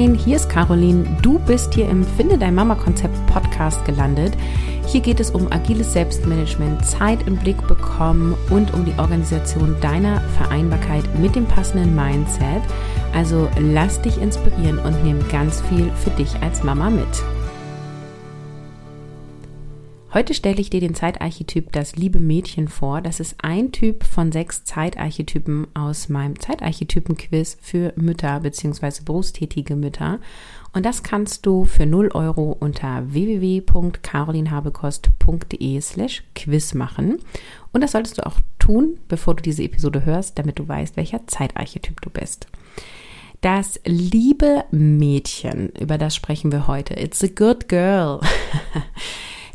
Moin, hier ist Caroline. Du bist hier im Finde dein Mama Konzept Podcast gelandet. Hier geht es um agiles Selbstmanagement, Zeit im Blick bekommen und um die Organisation deiner Vereinbarkeit mit dem passenden Mindset. Also lass dich inspirieren und nimm ganz viel für dich als Mama mit. Heute stelle ich dir den Zeitarchetyp das liebe Mädchen vor. Das ist ein Typ von sechs Zeitarchetypen aus meinem Zeitarchetypen-Quiz für Mütter bzw. berufstätige Mütter. Und das kannst du für 0 Euro unter www.carolinhabekost.de slash quiz machen. Und das solltest du auch tun, bevor du diese Episode hörst, damit du weißt, welcher Zeitarchetyp du bist. Das liebe Mädchen, über das sprechen wir heute. It's a good girl.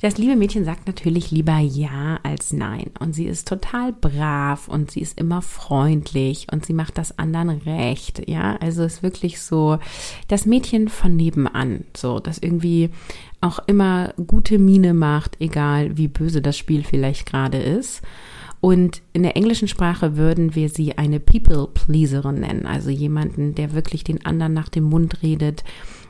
Das liebe Mädchen sagt natürlich lieber Ja als Nein. Und sie ist total brav und sie ist immer freundlich und sie macht das anderen recht. Ja, also ist wirklich so das Mädchen von nebenan. So, das irgendwie auch immer gute Miene macht, egal wie böse das Spiel vielleicht gerade ist. Und in der englischen Sprache würden wir sie eine People Pleaserin nennen, also jemanden, der wirklich den anderen nach dem Mund redet,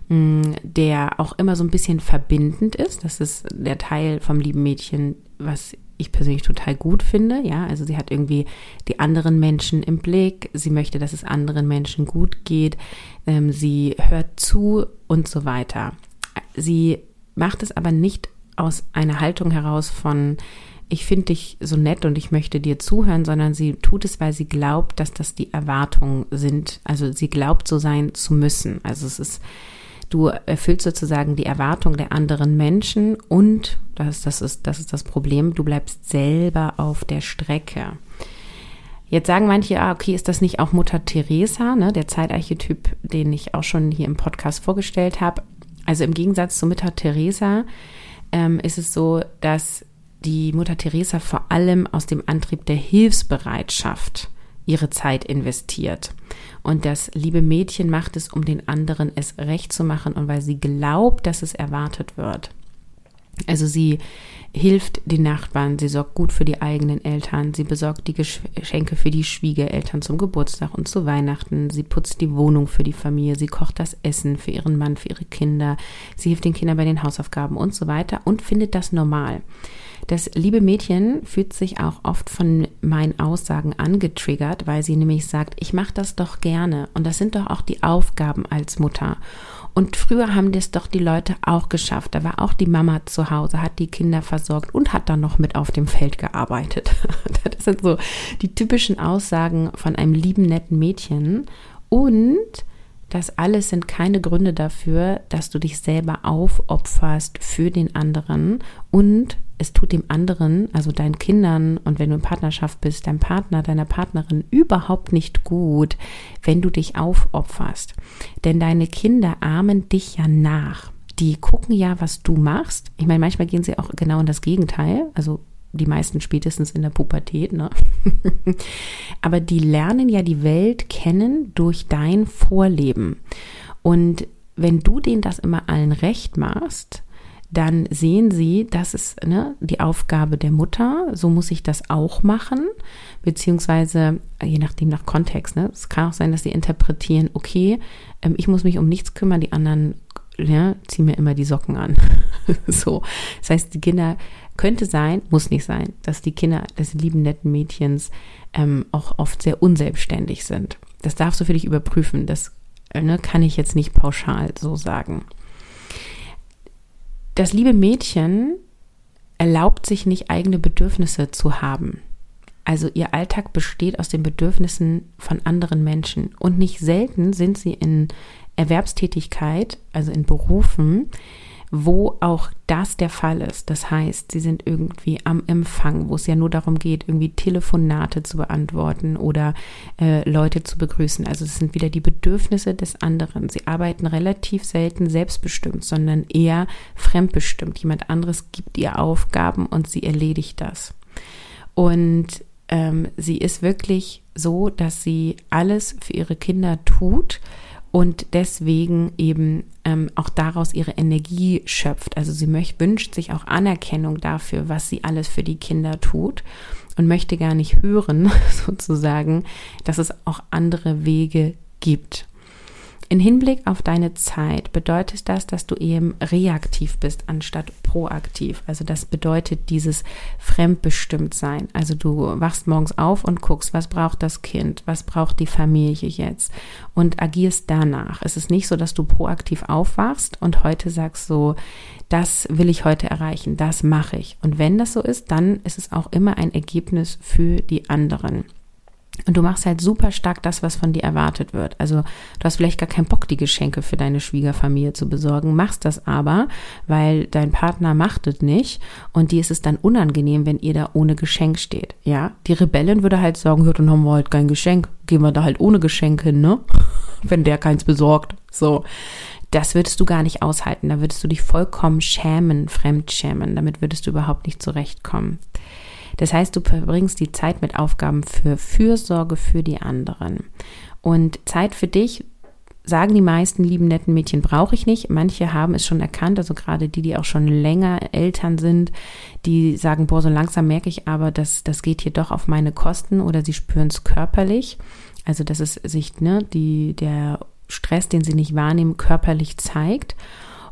der auch immer so ein bisschen verbindend ist. Das ist der Teil vom lieben Mädchen, was ich persönlich total gut finde. Ja, also sie hat irgendwie die anderen Menschen im Blick. Sie möchte, dass es anderen Menschen gut geht. Ähm, sie hört zu und so weiter. Sie macht es aber nicht aus einer Haltung heraus von, ich finde dich so nett und ich möchte dir zuhören, sondern sie tut es, weil sie glaubt, dass das die Erwartungen sind. Also sie glaubt, so sein zu müssen. Also es ist Du erfüllst sozusagen die Erwartung der anderen Menschen und, das, das, ist, das ist das Problem, du bleibst selber auf der Strecke. Jetzt sagen manche, ah, okay, ist das nicht auch Mutter Teresa, ne, der Zeitarchetyp, den ich auch schon hier im Podcast vorgestellt habe. Also im Gegensatz zu Mutter Teresa ähm, ist es so, dass die Mutter Teresa vor allem aus dem Antrieb der Hilfsbereitschaft ihre Zeit investiert. Und das liebe Mädchen macht es, um den anderen es recht zu machen und weil sie glaubt, dass es erwartet wird. Also sie hilft den Nachbarn, sie sorgt gut für die eigenen Eltern, sie besorgt die Geschenke für die Schwiegereltern zum Geburtstag und zu Weihnachten, sie putzt die Wohnung für die Familie, sie kocht das Essen für ihren Mann, für ihre Kinder, sie hilft den Kindern bei den Hausaufgaben und so weiter und findet das normal. Das liebe Mädchen fühlt sich auch oft von meinen Aussagen angetriggert, weil sie nämlich sagt, ich mache das doch gerne und das sind doch auch die Aufgaben als Mutter. Und früher haben das doch die Leute auch geschafft. Da war auch die Mama zu Hause, hat die Kinder versorgt und hat dann noch mit auf dem Feld gearbeitet. Das sind so die typischen Aussagen von einem lieben, netten Mädchen. Und das alles sind keine Gründe dafür, dass du dich selber aufopferst für den anderen und es tut dem anderen, also deinen Kindern und wenn du in Partnerschaft bist, deinem Partner, deiner Partnerin überhaupt nicht gut, wenn du dich aufopferst. Denn deine Kinder ahmen dich ja nach. Die gucken ja, was du machst. Ich meine, manchmal gehen sie auch genau in das Gegenteil. Also die meisten spätestens in der Pubertät, ne? Aber die lernen ja die Welt kennen durch dein Vorleben. Und wenn du denen das immer allen recht machst, dann sehen sie, das ist ne, die Aufgabe der Mutter, so muss ich das auch machen, beziehungsweise je nachdem nach Kontext. Ne, es kann auch sein, dass sie interpretieren, okay, ähm, ich muss mich um nichts kümmern, die anderen ja, ziehen mir immer die Socken an. so, das heißt, die Kinder könnte sein, muss nicht sein, dass die Kinder des lieben netten Mädchens ähm, auch oft sehr unselbstständig sind. Das darfst du für dich überprüfen. Das ne, kann ich jetzt nicht pauschal so sagen das liebe Mädchen erlaubt sich nicht eigene Bedürfnisse zu haben. Also ihr Alltag besteht aus den Bedürfnissen von anderen Menschen. Und nicht selten sind sie in Erwerbstätigkeit, also in Berufen, wo auch das der Fall ist. Das heißt, sie sind irgendwie am Empfang, wo es ja nur darum geht, irgendwie Telefonate zu beantworten oder äh, Leute zu begrüßen. Also es sind wieder die Bedürfnisse des anderen. Sie arbeiten relativ selten selbstbestimmt, sondern eher fremdbestimmt. Jemand anderes gibt ihr Aufgaben und sie erledigt das. Und ähm, sie ist wirklich so, dass sie alles für ihre Kinder tut und deswegen eben ähm, auch daraus ihre Energie schöpft. Also sie möcht, wünscht sich auch Anerkennung dafür, was sie alles für die Kinder tut und möchte gar nicht hören, sozusagen, dass es auch andere Wege gibt. In Hinblick auf deine Zeit bedeutet das, dass du eben reaktiv bist anstatt proaktiv. Also das bedeutet dieses Fremdbestimmtsein. Also du wachst morgens auf und guckst, was braucht das Kind, was braucht die Familie jetzt und agierst danach. Es ist nicht so, dass du proaktiv aufwachst und heute sagst so, das will ich heute erreichen, das mache ich. Und wenn das so ist, dann ist es auch immer ein Ergebnis für die anderen. Und du machst halt super stark das, was von dir erwartet wird. Also du hast vielleicht gar keinen Bock, die Geschenke für deine Schwiegerfamilie zu besorgen, machst das aber, weil dein Partner macht es nicht und dir ist es dann unangenehm, wenn ihr da ohne Geschenk steht. Ja, die Rebellin würde halt sagen, ja, dann haben wir halt kein Geschenk, gehen wir da halt ohne Geschenk hin, ne? wenn der keins besorgt. So. Das würdest du gar nicht aushalten. Da würdest du dich vollkommen schämen, fremdschämen. Damit würdest du überhaupt nicht zurechtkommen. Das heißt, du verbringst die Zeit mit Aufgaben für Fürsorge für die anderen. Und Zeit für dich sagen die meisten lieben netten Mädchen brauche ich nicht. Manche haben es schon erkannt, also gerade die, die auch schon länger Eltern sind, die sagen, boah, so langsam merke ich aber, dass das geht hier doch auf meine Kosten oder sie spüren es körperlich. Also dass es sich, ne, die, der Stress, den sie nicht wahrnehmen, körperlich zeigt.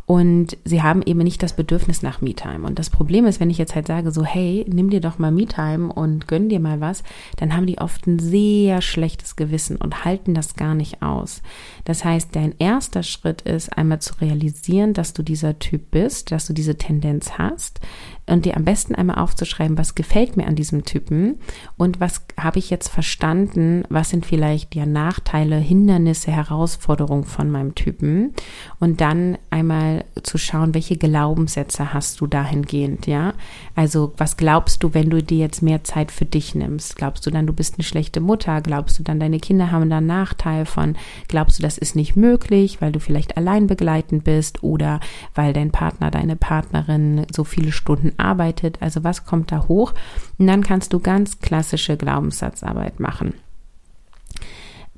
Und sie haben eben nicht das Bedürfnis nach Me-Time. Und das Problem ist, wenn ich jetzt halt sage, so, hey, nimm dir doch mal Me-Time und gönn dir mal was, dann haben die oft ein sehr schlechtes Gewissen und halten das gar nicht aus. Das heißt, dein erster Schritt ist einmal zu realisieren, dass du dieser Typ bist, dass du diese Tendenz hast, und dir am besten einmal aufzuschreiben, was gefällt mir an diesem Typen und was habe ich jetzt verstanden, was sind vielleicht ja Nachteile, Hindernisse, Herausforderungen von meinem Typen und dann einmal zu schauen, welche Glaubenssätze hast du dahingehend, ja? Also, was glaubst du, wenn du dir jetzt mehr Zeit für dich nimmst? Glaubst du dann, du bist eine schlechte Mutter? Glaubst du dann, deine Kinder haben da einen Nachteil von? Glaubst du, das ist nicht möglich, weil du vielleicht allein begleitend bist oder weil dein Partner, deine Partnerin so viele Stunden arbeitet, also was kommt da hoch. Und dann kannst du ganz klassische Glaubenssatzarbeit machen.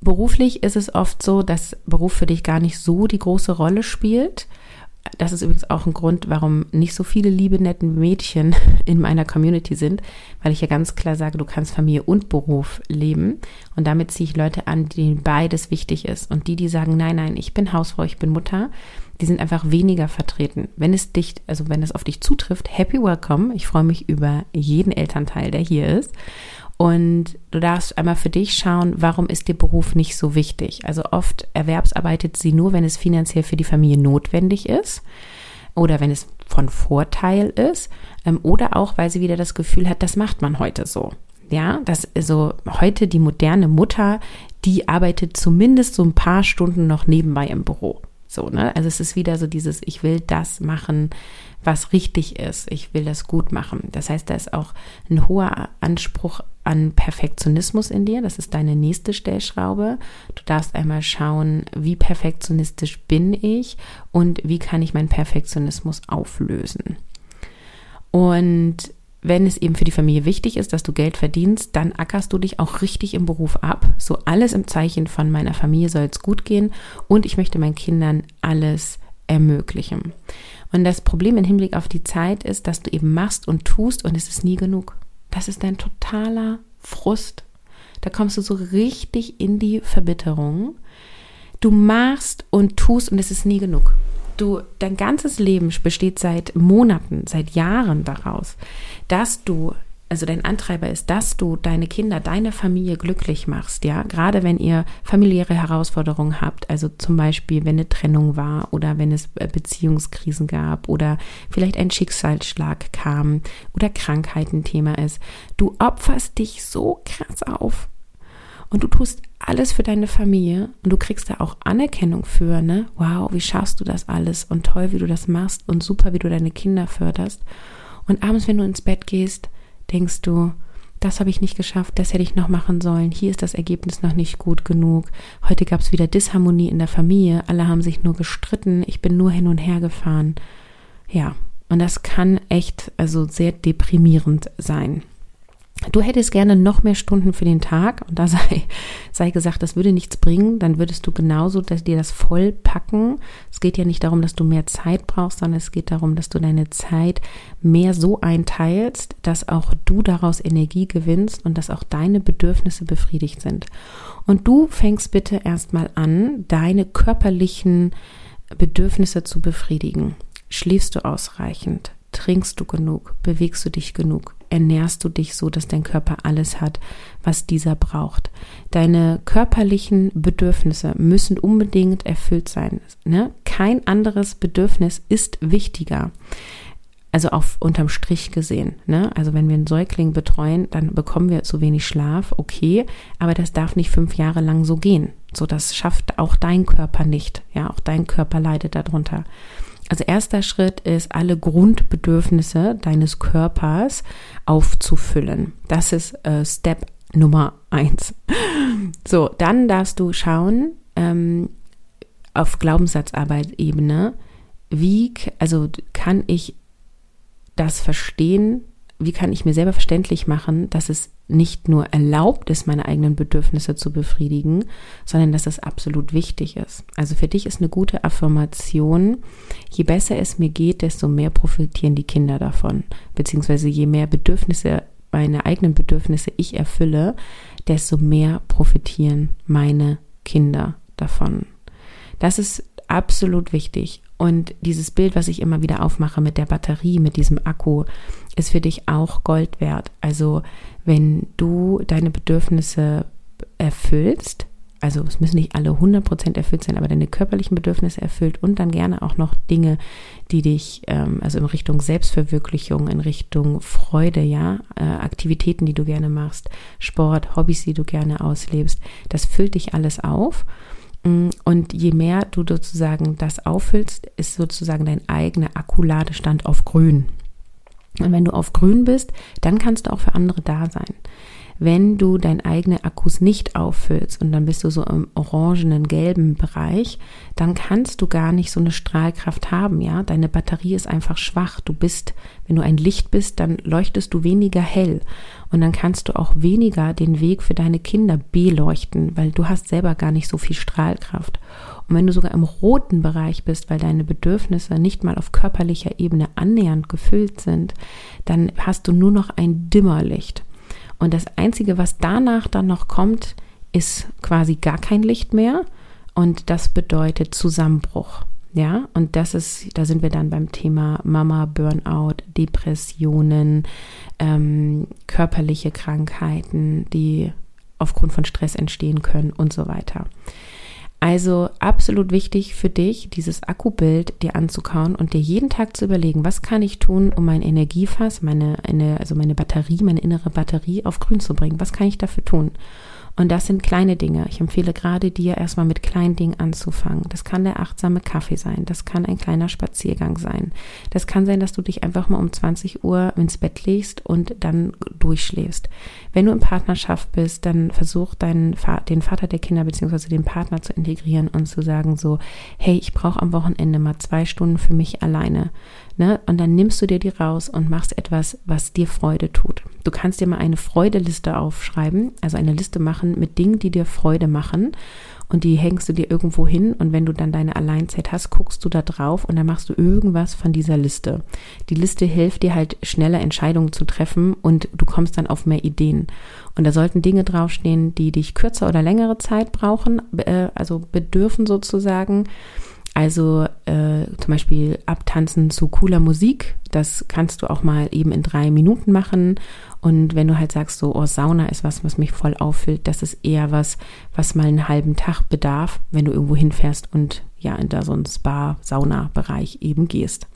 Beruflich ist es oft so, dass Beruf für dich gar nicht so die große Rolle spielt. Das ist übrigens auch ein Grund, warum nicht so viele liebe, netten Mädchen in meiner Community sind, weil ich ja ganz klar sage, du kannst Familie und Beruf leben. Und damit ziehe ich Leute an, denen beides wichtig ist. Und die, die sagen, nein, nein, ich bin Hausfrau, ich bin Mutter, die sind einfach weniger vertreten. Wenn es dich, also wenn es auf dich zutrifft, happy welcome. Ich freue mich über jeden Elternteil, der hier ist. Und du darfst einmal für dich schauen, warum ist dir Beruf nicht so wichtig? Also oft erwerbsarbeitet sie nur, wenn es finanziell für die Familie notwendig ist oder wenn es von Vorteil ist ähm, oder auch, weil sie wieder das Gefühl hat, das macht man heute so. Ja, dass also heute die moderne Mutter, die arbeitet zumindest so ein paar Stunden noch nebenbei im Büro. So, ne? Also es ist wieder so dieses, ich will das machen, was richtig ist. Ich will das gut machen. Das heißt, da ist auch ein hoher Anspruch an Perfektionismus in dir. Das ist deine nächste Stellschraube. Du darfst einmal schauen, wie perfektionistisch bin ich und wie kann ich meinen Perfektionismus auflösen. Und wenn es eben für die Familie wichtig ist, dass du Geld verdienst, dann ackerst du dich auch richtig im Beruf ab. So alles im Zeichen von meiner Familie soll es gut gehen und ich möchte meinen Kindern alles ermöglichen. Und das Problem im Hinblick auf die Zeit ist, dass du eben machst und tust und es ist nie genug. Das ist dein totaler Frust. Da kommst du so richtig in die Verbitterung. Du machst und tust und es ist nie genug du, dein ganzes Leben besteht seit Monaten, seit Jahren daraus, dass du also dein Antreiber ist, dass du deine Kinder, deine Familie glücklich machst, ja, gerade wenn ihr familiäre Herausforderungen habt, also zum Beispiel, wenn eine Trennung war oder wenn es äh, Beziehungskrisen gab oder vielleicht ein Schicksalsschlag kam oder Krankheit ein Thema ist, du opferst dich so krass auf und du tust alles für deine Familie und du kriegst da auch Anerkennung für, ne? Wow, wie schaffst du das alles und toll, wie du das machst und super, wie du deine Kinder förderst. Und abends, wenn du ins Bett gehst, denkst du, das habe ich nicht geschafft, das hätte ich noch machen sollen, hier ist das Ergebnis noch nicht gut genug, heute gab es wieder Disharmonie in der Familie, alle haben sich nur gestritten, ich bin nur hin und her gefahren. Ja, und das kann echt, also sehr deprimierend sein. Du hättest gerne noch mehr Stunden für den Tag und da sei, sei gesagt, das würde nichts bringen, dann würdest du genauso dass dir das voll packen. Es geht ja nicht darum, dass du mehr Zeit brauchst, sondern es geht darum, dass du deine Zeit mehr so einteilst, dass auch du daraus Energie gewinnst und dass auch deine Bedürfnisse befriedigt sind. Und du fängst bitte erstmal an, deine körperlichen Bedürfnisse zu befriedigen. Schläfst du ausreichend? Trinkst du genug? Bewegst du dich genug? Ernährst du dich so, dass dein Körper alles hat, was dieser braucht? Deine körperlichen Bedürfnisse müssen unbedingt erfüllt sein. Ne? Kein anderes Bedürfnis ist wichtiger. Also auf unterm Strich gesehen. Ne? Also wenn wir einen Säugling betreuen, dann bekommen wir zu wenig Schlaf, okay, aber das darf nicht fünf Jahre lang so gehen. So, das schafft auch dein Körper nicht. Ja, auch dein Körper leidet darunter. Also erster Schritt ist, alle Grundbedürfnisse deines Körpers aufzufüllen. Das ist äh, Step Nummer eins. So, dann darfst du schauen ähm, auf Glaubenssatzarbeit-Ebene, wie, also kann ich das verstehen, wie kann ich mir selber verständlich machen, dass es nicht nur erlaubt ist, meine eigenen Bedürfnisse zu befriedigen, sondern dass es absolut wichtig ist. Also für dich ist eine gute Affirmation, je besser es mir geht, desto mehr profitieren die Kinder davon. Beziehungsweise je mehr Bedürfnisse, meine eigenen Bedürfnisse ich erfülle, desto mehr profitieren meine Kinder davon. Das ist absolut wichtig. Und dieses Bild, was ich immer wieder aufmache mit der Batterie, mit diesem Akku, ist für dich auch Gold wert. Also wenn du deine Bedürfnisse erfüllst, also es müssen nicht alle 100% erfüllt sein, aber deine körperlichen Bedürfnisse erfüllt und dann gerne auch noch Dinge, die dich, ähm, also in Richtung Selbstverwirklichung, in Richtung Freude, ja, äh, Aktivitäten, die du gerne machst, Sport, Hobbys, die du gerne auslebst, das füllt dich alles auf und je mehr du sozusagen das auffüllst, ist sozusagen dein eigener Akkuladestand auf grün. Und wenn du auf grün bist, dann kannst du auch für andere da sein wenn du dein eigene Akkus nicht auffüllst und dann bist du so im orangenen, gelben Bereich, dann kannst du gar nicht so eine Strahlkraft haben, ja. Deine Batterie ist einfach schwach. Du bist, wenn du ein Licht bist, dann leuchtest du weniger hell und dann kannst du auch weniger den Weg für deine Kinder beleuchten, weil du hast selber gar nicht so viel Strahlkraft. Und wenn du sogar im roten Bereich bist, weil deine Bedürfnisse nicht mal auf körperlicher Ebene annähernd gefüllt sind, dann hast du nur noch ein Dimmerlicht. Und das Einzige, was danach dann noch kommt, ist quasi gar kein Licht mehr. Und das bedeutet Zusammenbruch. Ja, und das ist, da sind wir dann beim Thema Mama, Burnout, Depressionen, ähm, körperliche Krankheiten, die aufgrund von Stress entstehen können und so weiter. Also absolut wichtig für dich, dieses Akkubild dir anzukauen und dir jeden Tag zu überlegen, was kann ich tun, um mein Energiefass, meine, also meine Batterie, meine innere Batterie auf grün zu bringen? Was kann ich dafür tun? Und das sind kleine Dinge. Ich empfehle gerade dir erstmal mit kleinen Dingen anzufangen. Das kann der achtsame Kaffee sein. Das kann ein kleiner Spaziergang sein. Das kann sein, dass du dich einfach mal um 20 Uhr ins Bett legst und dann durchschläfst. Wenn du in Partnerschaft bist, dann versuch deinen, den Vater der Kinder beziehungsweise den Partner zu integrieren und zu sagen so, hey, ich brauche am Wochenende mal zwei Stunden für mich alleine. Ne? Und dann nimmst du dir die raus und machst etwas, was dir Freude tut. Du kannst dir mal eine Freudeliste aufschreiben, also eine Liste machen mit Dingen, die dir Freude machen. Und die hängst du dir irgendwo hin und wenn du dann deine Alleinzeit hast, guckst du da drauf und dann machst du irgendwas von dieser Liste. Die Liste hilft dir halt schneller Entscheidungen zu treffen und du kommst dann auf mehr Ideen. Und da sollten Dinge draufstehen, die dich kürzer oder längere Zeit brauchen, äh, also bedürfen sozusagen. Also äh, zum Beispiel abtanzen zu cooler Musik, das kannst du auch mal eben in drei Minuten machen. Und wenn du halt sagst, so, oh, Sauna ist was, was mich voll auffüllt, das ist eher was, was mal einen halben Tag bedarf, wenn du irgendwo hinfährst und ja, in da so einen Spa-Sauna-Bereich eben gehst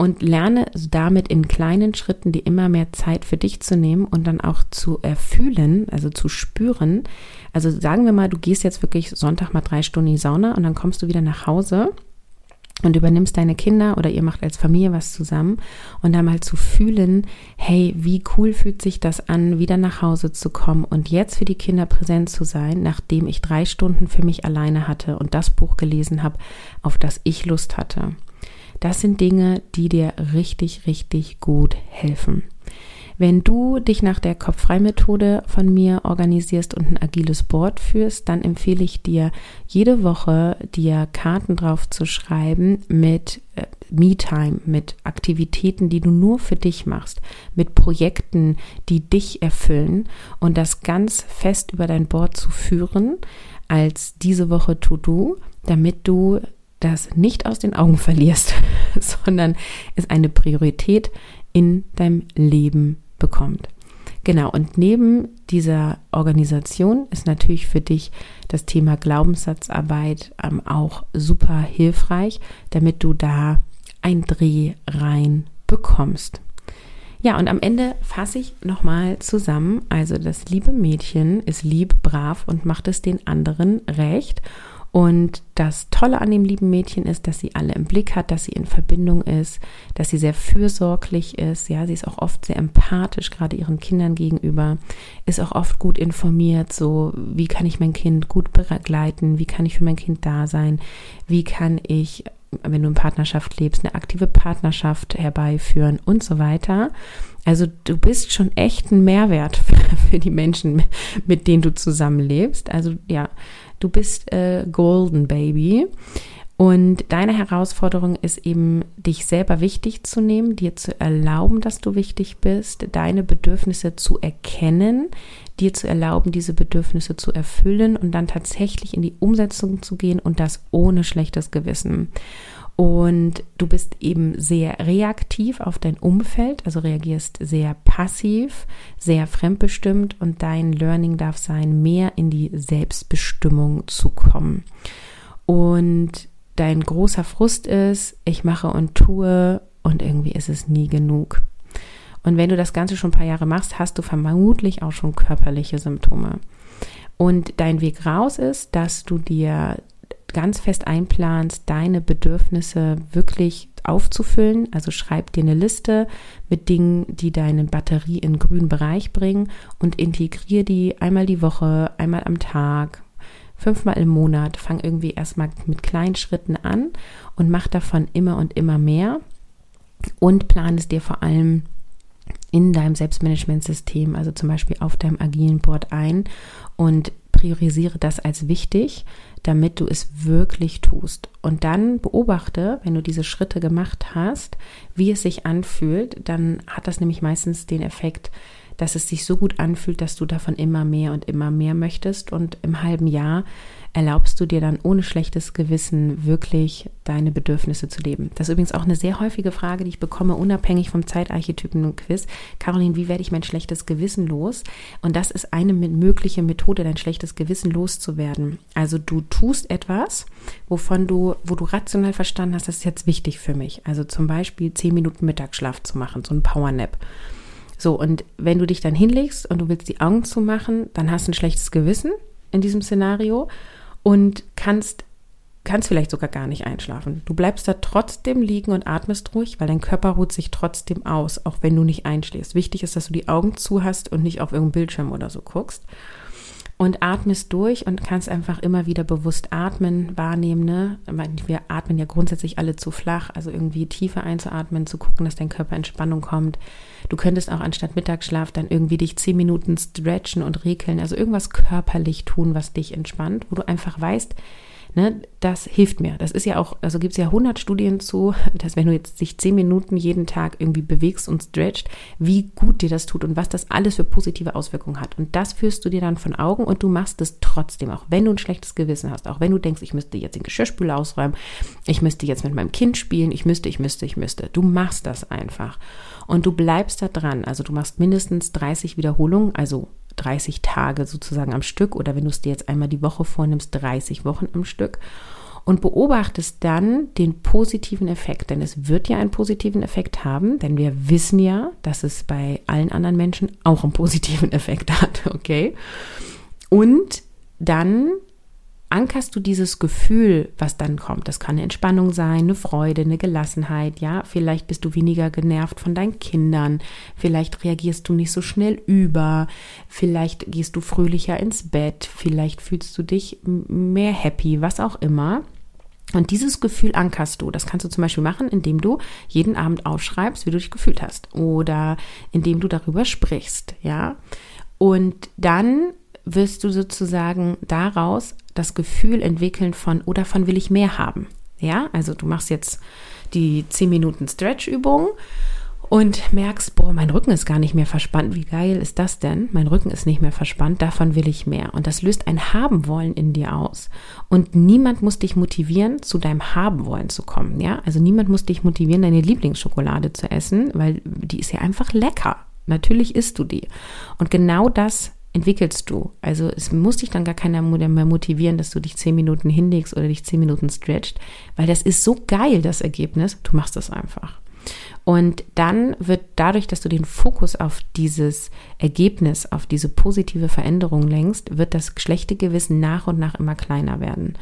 und lerne damit in kleinen Schritten, die immer mehr Zeit für dich zu nehmen und dann auch zu erfühlen, also zu spüren. Also sagen wir mal, du gehst jetzt wirklich Sonntag mal drei Stunden in die Sauna und dann kommst du wieder nach Hause und übernimmst deine Kinder oder ihr macht als Familie was zusammen und dann mal zu fühlen, hey, wie cool fühlt sich das an, wieder nach Hause zu kommen und jetzt für die Kinder präsent zu sein, nachdem ich drei Stunden für mich alleine hatte und das Buch gelesen habe, auf das ich Lust hatte. Das sind Dinge, die dir richtig, richtig gut helfen. Wenn du dich nach der Kopffrei-Methode von mir organisierst und ein agiles Board führst, dann empfehle ich dir, jede Woche dir Karten drauf zu schreiben mit äh, Me-Time, mit Aktivitäten, die du nur für dich machst, mit Projekten, die dich erfüllen und das ganz fest über dein Board zu führen als diese Woche To-Do, damit du das nicht aus den Augen verlierst, sondern es eine Priorität in deinem Leben bekommt. Genau, und neben dieser Organisation ist natürlich für dich das Thema Glaubenssatzarbeit ähm, auch super hilfreich, damit du da ein Dreh rein bekommst. Ja, und am Ende fasse ich nochmal zusammen. Also das liebe Mädchen ist lieb, brav und macht es den anderen recht. Und das Tolle an dem lieben Mädchen ist, dass sie alle im Blick hat, dass sie in Verbindung ist, dass sie sehr fürsorglich ist. Ja, sie ist auch oft sehr empathisch, gerade ihren Kindern gegenüber, ist auch oft gut informiert, so wie kann ich mein Kind gut begleiten, wie kann ich für mein Kind da sein, wie kann ich wenn du in Partnerschaft lebst, eine aktive Partnerschaft herbeiführen und so weiter. Also du bist schon echt ein Mehrwert für, die Menschen, mit denen du zusammenlebst. Also ja, Du bist äh, Golden Baby. Und deine Herausforderung ist eben, dich selber wichtig zu nehmen, dir zu erlauben, dass du wichtig bist, deine Bedürfnisse zu erkennen, dir zu erlauben, diese Bedürfnisse zu erfüllen und dann tatsächlich in die Umsetzung zu gehen und das ohne schlechtes Gewissen. Und du bist eben sehr reaktiv auf dein Umfeld, also reagierst sehr passiv, sehr fremdbestimmt und dein Learning darf sein, mehr in die Selbstbestimmung zu kommen. Und dein großer Frust ist, ich mache und tue und irgendwie ist es nie genug. Und wenn du das Ganze schon ein paar Jahre machst, hast du vermutlich auch schon körperliche Symptome. Und dein Weg raus ist, dass du dir ganz fest einplanst, deine Bedürfnisse wirklich aufzufüllen. Also schreib dir eine Liste mit Dingen, die deine Batterie in grünen Bereich bringen und integriere die einmal die Woche, einmal am Tag, fünfmal im Monat. Fang irgendwie erstmal mit kleinen Schritten an und mach davon immer und immer mehr und plan es dir vor allem in deinem Selbstmanagementsystem, also zum Beispiel auf deinem agilen Board ein und priorisiere das als wichtig damit du es wirklich tust. Und dann beobachte, wenn du diese Schritte gemacht hast, wie es sich anfühlt. Dann hat das nämlich meistens den Effekt, dass es sich so gut anfühlt, dass du davon immer mehr und immer mehr möchtest. Und im halben Jahr erlaubst du dir dann ohne schlechtes Gewissen wirklich deine Bedürfnisse zu leben. Das ist übrigens auch eine sehr häufige Frage, die ich bekomme, unabhängig vom Zeitarchetypen und Quiz. Caroline, wie werde ich mein schlechtes Gewissen los? Und das ist eine mögliche Methode, dein schlechtes Gewissen loszuwerden. Also du tust etwas, wovon du, wo du rational verstanden hast, das ist jetzt wichtig für mich. Also zum Beispiel zehn Minuten Mittagsschlaf zu machen, so ein Powernap. So, und wenn du dich dann hinlegst und du willst die Augen zumachen, dann hast du ein schlechtes Gewissen in diesem Szenario und kannst kannst vielleicht sogar gar nicht einschlafen. Du bleibst da trotzdem liegen und atmest ruhig, weil dein Körper ruht sich trotzdem aus, auch wenn du nicht einschläfst. Wichtig ist, dass du die Augen zu hast und nicht auf irgendeinen Bildschirm oder so guckst. Und atmest durch und kannst einfach immer wieder bewusst atmen, wahrnehmen. Ne? Wir atmen ja grundsätzlich alle zu flach, also irgendwie tiefer einzuatmen, zu gucken, dass dein Körper in Spannung kommt. Du könntest auch anstatt Mittagsschlaf dann irgendwie dich zehn Minuten stretchen und rekeln, also irgendwas körperlich tun, was dich entspannt, wo du einfach weißt, Ne, das hilft mir. Das ist ja auch, also gibt es ja 100 Studien zu, dass wenn du jetzt dich 10 Minuten jeden Tag irgendwie bewegst und stretcht, wie gut dir das tut und was das alles für positive Auswirkungen hat. Und das führst du dir dann von Augen und du machst es trotzdem, auch wenn du ein schlechtes Gewissen hast, auch wenn du denkst, ich müsste jetzt den Geschirrspüler ausräumen, ich müsste jetzt mit meinem Kind spielen, ich müsste, ich müsste, ich müsste. Du machst das einfach. Und du bleibst da dran. Also du machst mindestens 30 Wiederholungen, also 30 Tage sozusagen am Stück oder wenn du es dir jetzt einmal die Woche vornimmst, 30 Wochen am Stück und beobachtest dann den positiven Effekt, denn es wird ja einen positiven Effekt haben, denn wir wissen ja, dass es bei allen anderen Menschen auch einen positiven Effekt hat, okay? Und dann ankerst du dieses Gefühl, was dann kommt. Das kann eine Entspannung sein, eine Freude, eine Gelassenheit, ja. Vielleicht bist du weniger genervt von deinen Kindern. Vielleicht reagierst du nicht so schnell über. Vielleicht gehst du fröhlicher ins Bett. Vielleicht fühlst du dich mehr happy, was auch immer. Und dieses Gefühl ankerst du. Das kannst du zum Beispiel machen, indem du jeden Abend aufschreibst, wie du dich gefühlt hast. Oder indem du darüber sprichst, ja. Und dann wirst du sozusagen daraus das Gefühl entwickeln von, oder von will ich mehr haben. Ja, also du machst jetzt die 10 Minuten Stretch-Übung und merkst, boah, mein Rücken ist gar nicht mehr verspannt. Wie geil ist das denn? Mein Rücken ist nicht mehr verspannt, davon will ich mehr. Und das löst ein Haben-Wollen in dir aus. Und niemand muss dich motivieren, zu deinem Haben-Wollen zu kommen. Ja, also niemand muss dich motivieren, deine Lieblingsschokolade zu essen, weil die ist ja einfach lecker. Natürlich isst du die. Und genau das entwickelst du. Also es muss dich dann gar keiner mehr motivieren, dass du dich zehn Minuten hinlegst oder dich zehn Minuten stretcht, weil das ist so geil, das Ergebnis. Du machst das einfach. Und dann wird dadurch, dass du den Fokus auf dieses Ergebnis, auf diese positive Veränderung lenkst, wird das schlechte Gewissen nach und nach immer kleiner werden.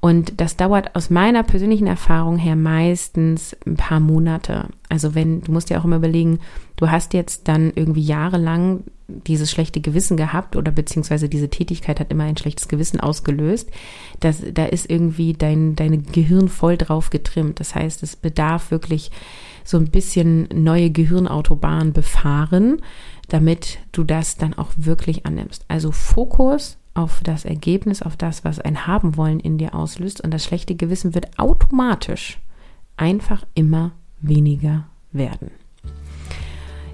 Und das dauert aus meiner persönlichen Erfahrung her meistens ein paar Monate. Also wenn, du musst dir auch immer überlegen, du hast jetzt dann irgendwie jahrelang dieses schlechte Gewissen gehabt oder beziehungsweise diese Tätigkeit hat immer ein schlechtes Gewissen ausgelöst. Das, da ist irgendwie dein, dein Gehirn voll drauf getrimmt. Das heißt, es bedarf wirklich so ein bisschen neue Gehirnautobahn befahren, damit du das dann auch wirklich annimmst. Also Fokus auf das Ergebnis, auf das, was ein Haben wollen in dir auslöst und das schlechte Gewissen wird automatisch einfach immer weniger werden.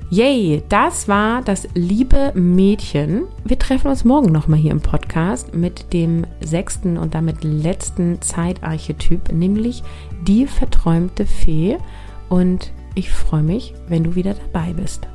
Yay, das war das liebe Mädchen. Wir treffen uns morgen nochmal hier im Podcast mit dem sechsten und damit letzten Zeitarchetyp, nämlich die verträumte Fee. Und ich freue mich, wenn du wieder dabei bist.